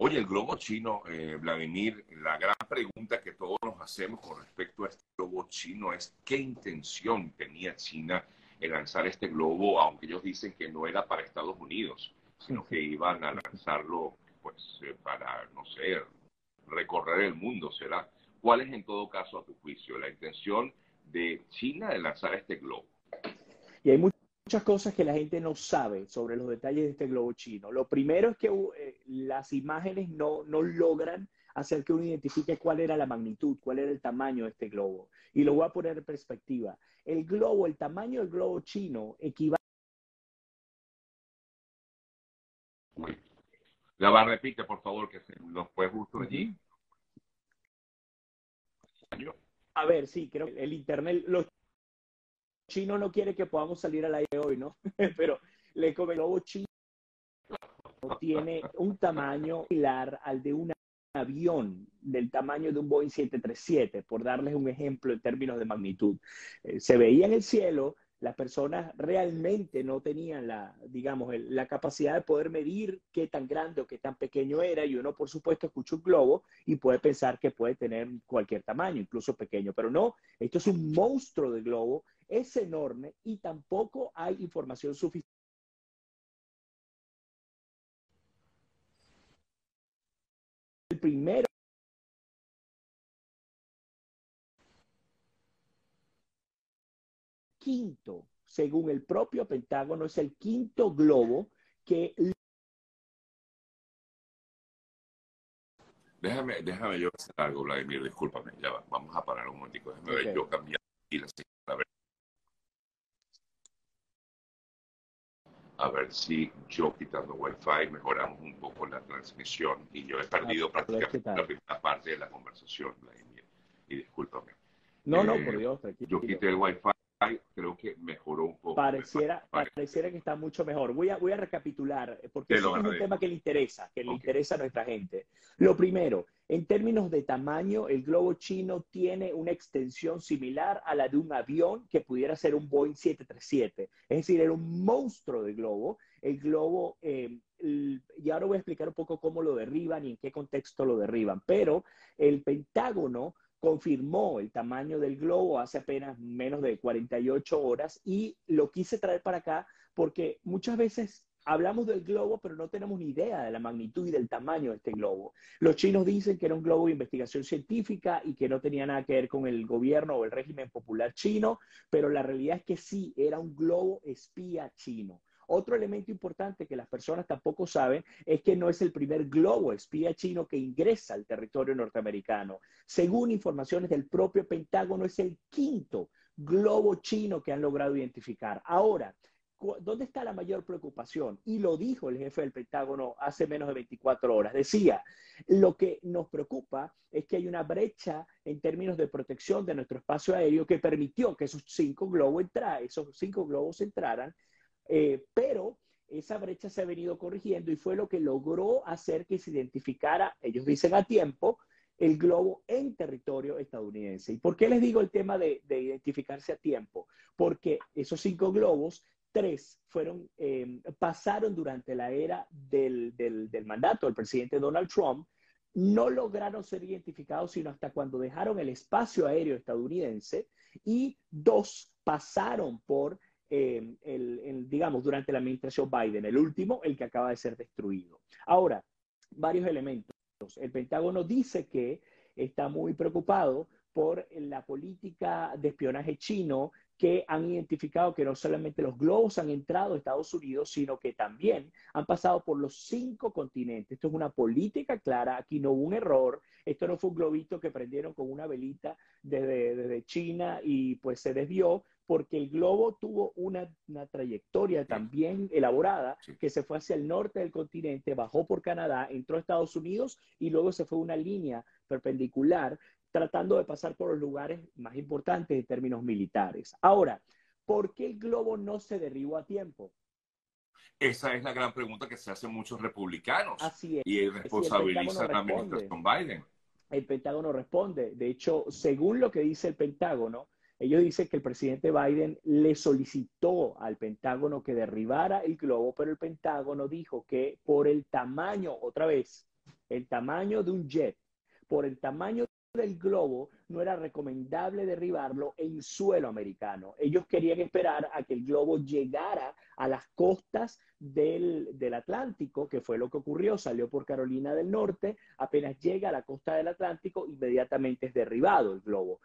Oye, el globo chino, eh, Vladimir, la gran pregunta que todos nos hacemos con respecto a este globo chino es qué intención tenía China en lanzar este globo, aunque ellos dicen que no era para Estados Unidos, sino que iban a lanzarlo pues eh, para, no sé, recorrer el mundo, ¿será? ¿Cuál es en todo caso, a tu juicio, la intención de China de lanzar este globo? Y hay muchas cosas que la gente no sabe sobre los detalles de este globo chino. Lo primero es que eh, las imágenes no, no logran hacer que uno identifique cuál era la magnitud, cuál era el tamaño de este globo. Y lo voy a poner en perspectiva. El globo, el tamaño del globo chino equivale. La va, repite, por favor, que se nos fue justo allí. A ver, sí, creo que el internet, los chinos no quieren que podamos salir al aire hoy, ¿no? Pero le come el globo chino tiene un tamaño similar al de un avión del tamaño de un Boeing 737, por darles un ejemplo en términos de magnitud. Eh, se veía en el cielo, las personas realmente no tenían la, digamos, la capacidad de poder medir qué tan grande o qué tan pequeño era y uno, por supuesto, escucha un globo y puede pensar que puede tener cualquier tamaño, incluso pequeño, pero no, esto es un monstruo de globo, es enorme y tampoco hay información suficiente. El primero quinto, según el propio Pentágono, es el quinto globo que... Déjame, déjame yo hacer algo, Vladimir, discúlpame, ya va. vamos a parar un momentico, déjame ver yo cambiar y la a ver. A ver si yo quitando Wi-Fi mejoramos un poco la transmisión y yo he perdido prácticamente la primera parte de la conversación, Vladimir. Y discúlpame. No, no, por eh, Dios, tranquilo. Yo quité el Wi-Fi creo que mejoró un poco. Pareciera, pareciera que está mucho mejor. Voy a, voy a recapitular, porque es un tema que le interesa, que le interesa a nuestra gente. Lo primero, en términos de tamaño, el globo chino tiene una extensión similar a la de un avión que pudiera ser un Boeing 737. Es decir, era un monstruo de globo. El globo, eh, y ahora voy a explicar un poco cómo lo derriban y en qué contexto lo derriban, pero el Pentágono confirmó el tamaño del globo hace apenas menos de 48 horas y lo quise traer para acá porque muchas veces hablamos del globo, pero no tenemos ni idea de la magnitud y del tamaño de este globo. Los chinos dicen que era un globo de investigación científica y que no tenía nada que ver con el gobierno o el régimen popular chino, pero la realidad es que sí, era un globo espía chino. Otro elemento importante que las personas tampoco saben es que no es el primer globo espía chino que ingresa al territorio norteamericano. Según informaciones del propio Pentágono, es el quinto globo chino que han logrado identificar. Ahora, ¿dónde está la mayor preocupación? Y lo dijo el jefe del Pentágono hace menos de 24 horas. Decía, lo que nos preocupa es que hay una brecha en términos de protección de nuestro espacio aéreo que permitió que esos cinco globos, entra, esos cinco globos entraran eh, pero esa brecha se ha venido corrigiendo y fue lo que logró hacer que se identificara, ellos dicen a tiempo, el globo en territorio estadounidense. ¿Y por qué les digo el tema de, identificarse a tiempo? Porque esos cinco globos, tres fueron, em, pasaron durante la era del, del mandato del presidente Donald Trump, no lograron ser identificados sino hasta cuando dejaron el espacio aéreo estadounidense y dos pasaron por eh, el, digamos, durante la administración Biden. El último, el que acaba de ser destruido. Ahora, varios elementos. El Pentágono dice que está muy preocupado por la política de espionaje chino que han identificado que no solamente los globos han entrado a Estados Unidos, sino que también han pasado por los cinco continentes. Esto es una política clara, aquí no hubo un error, esto no fue un globito que prendieron con una velita desde, desde China y pues se desvió, porque el globo tuvo una, trayectoria también elaborada que se fue hacia el norte del continente, bajó por Canadá, entró a Estados Unidos y luego se fue una línea perpendicular tratando de pasar por los lugares más importantes en términos militares. Ahora, ¿por qué el globo no se derribó a tiempo? Esa es la gran pregunta que se hacen muchos republicanos. Así es. Y responsabilizan a la administración Biden. El Pentágono responde. De hecho, según lo que dice el Pentágono, ellos dicen que el presidente Biden le solicitó al Pentágono que derribara el globo, pero el Pentágono dijo que por el tamaño, otra vez, el tamaño de un jet, por el tamaño del globo, no era recomendable derribarlo en suelo americano. Ellos querían esperar a que el globo llegara a las costas del, del, Atlántico, que fue lo que ocurrió, salió por Carolina del Norte, apenas llega a la costa del Atlántico, inmediatamente es derribado el globo.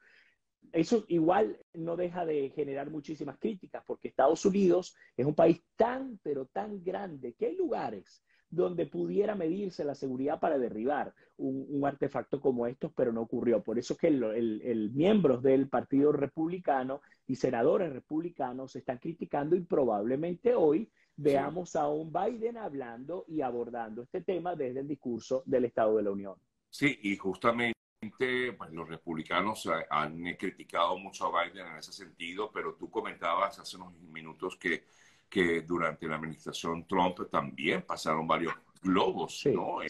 Eso igual no deja de generar muchísimas críticas, porque Estados Unidos es un país tan, pero tan grande, que hay lugares donde pudiera medirse la seguridad para derribar un, artefacto como estos, pero no ocurrió. Por eso es que el, miembros del Partido Republicano y senadores republicanos están criticando y probablemente hoy veamos a un Biden hablando y abordando este tema desde el discurso del Estado de la Unión. Sí, y justamente pues, los republicanos han criticado mucho a Biden en ese sentido, pero tú comentabas hace unos minutos que que durante la administración Trump también pasaron varios globos, ¿no? Eh,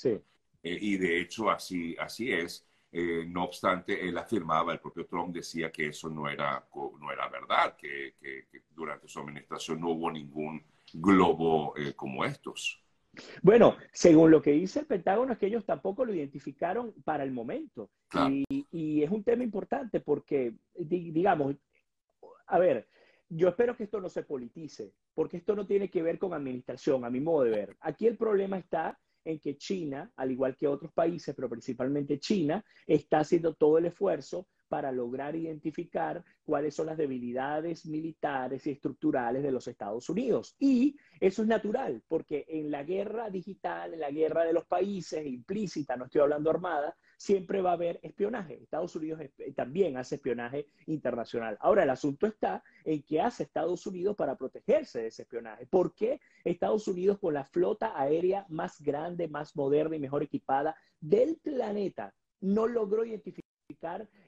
eh, y de hecho así, así es. Eh, no obstante, él afirmaba, el propio Trump decía que eso no era, no era verdad, que, durante su administración no hubo ningún globo como estos. Bueno, según lo que dice el Pentágono, es que ellos tampoco lo identificaron para el momento. Y, y, es un tema importante porque, digamos, a ver, yo espero que esto no se politice, porque esto no tiene que ver con administración, a mi modo de ver. Aquí el problema está en que China, al igual que otros países, pero principalmente China, está haciendo todo el esfuerzo para lograr identificar cuáles son las debilidades militares y estructurales de los Estados Unidos. Y eso es natural, porque en la guerra digital, en la guerra de los países, implícita, no estoy hablando armada, siempre va a haber espionaje. Estados Unidos también hace espionaje internacional. Ahora, el asunto está en qué hace Estados Unidos para protegerse de ese espionaje. ¿Por qué Estados Unidos, con la flota aérea más grande, más moderna y mejor equipada del planeta, no logró identificar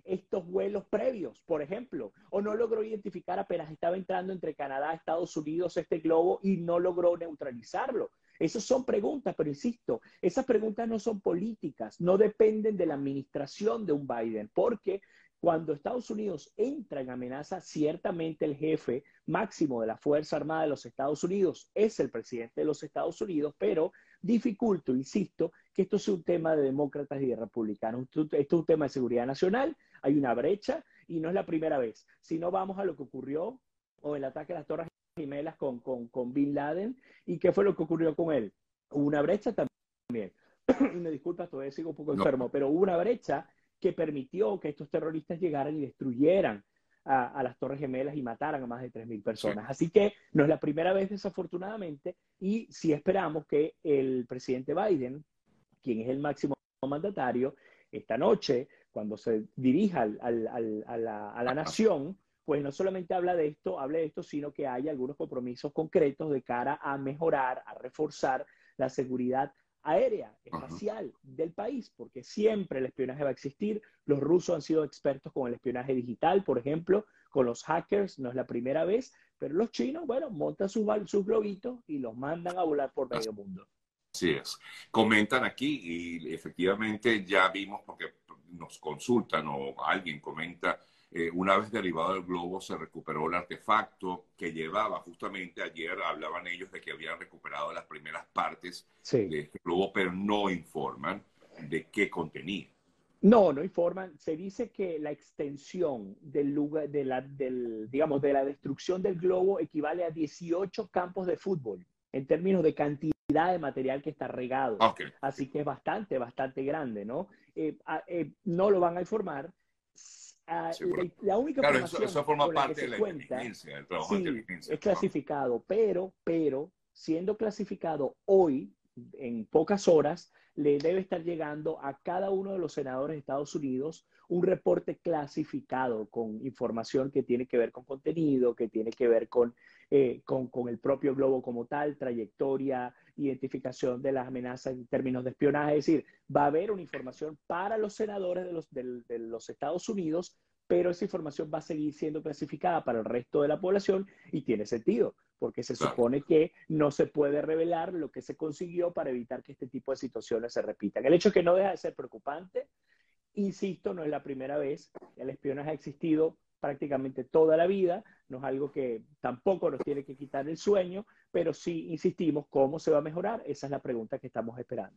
estos vuelos previos, por ejemplo, o no logró identificar apenas estaba entrando entre Canadá Estados Unidos este globo y no logró neutralizarlo. Esas son preguntas, pero insisto, esas preguntas no son políticas, no dependen de la administración de un Biden, porque cuando Estados Unidos entra en amenaza, ciertamente el jefe máximo de la Fuerza Armada de los Estados Unidos es el presidente de los Estados Unidos, pero dificulto, insisto, que esto sea un tema de demócratas y de republicanos. Esto, es un tema de seguridad nacional, hay una brecha y no es la primera vez. Si no vamos a lo que ocurrió o el ataque a las Torres Gemelas con, con, con Bin Laden, ¿y qué fue lo que ocurrió con él? Hubo una brecha también. y me disculpas, todavía sigo un poco enfermo, pero hubo una brecha que permitió que estos terroristas llegaran y destruyeran a, las Torres Gemelas y mataran a más de 3.000 personas. Así que no es la primera vez, desafortunadamente, y si esperamos que el presidente Biden, quien es el máximo mandatario, esta noche, cuando se dirija a, la, a la nación, pues no solamente habla de esto, hable de esto, sino que haya algunos compromisos concretos de cara a mejorar, a reforzar la seguridad aérea, espacial del país, porque siempre el espionaje va a existir. Los rusos han sido expertos con el espionaje digital, por ejemplo, con los hackers, no es la primera vez, pero los chinos, bueno, montan sus, sus globitos y los mandan a volar por medio mundo. Así es. Comentan aquí y efectivamente ya vimos, porque nos consultan o alguien comenta eh, una vez derivado el globo, se recuperó el artefacto que llevaba justamente ayer, hablaban ellos de que habían recuperado las primeras partes de este globo, pero no informan de qué contenía. No, no informan. Se dice que la extensión del lugar, de la, del, digamos, de la destrucción del globo equivale a 18 campos de fútbol en términos de cantidad de material que está regado. Así que es bastante, bastante grande, ¿no? Eh, eh, no lo van a informar Ah, la, única claro, eso, forma parte de la cuenta, trabajo Es clasificado, pero, pero, siendo clasificado hoy, en pocas horas, le debe estar llegando a cada uno de los senadores de Estados Unidos un reporte clasificado con información que tiene que ver con contenido, que tiene que ver con, eh, con, el propio globo como tal, trayectoria, identificación de las amenazas en términos de espionaje. Es decir, va a haber una información para los senadores de los, de, los Estados Unidos, pero esa información va a seguir siendo clasificada para el resto de la población y tiene sentido, porque se supone que no se puede revelar lo que se consiguió para evitar que este tipo de situaciones se repitan. El hecho es que no deja de ser preocupante, insisto, no es la primera vez, el espionaje ha existido prácticamente toda la vida, no es algo que tampoco nos tiene que quitar el sueño, pero sí insistimos, ¿cómo se va a mejorar? Esa es la pregunta que estamos esperando.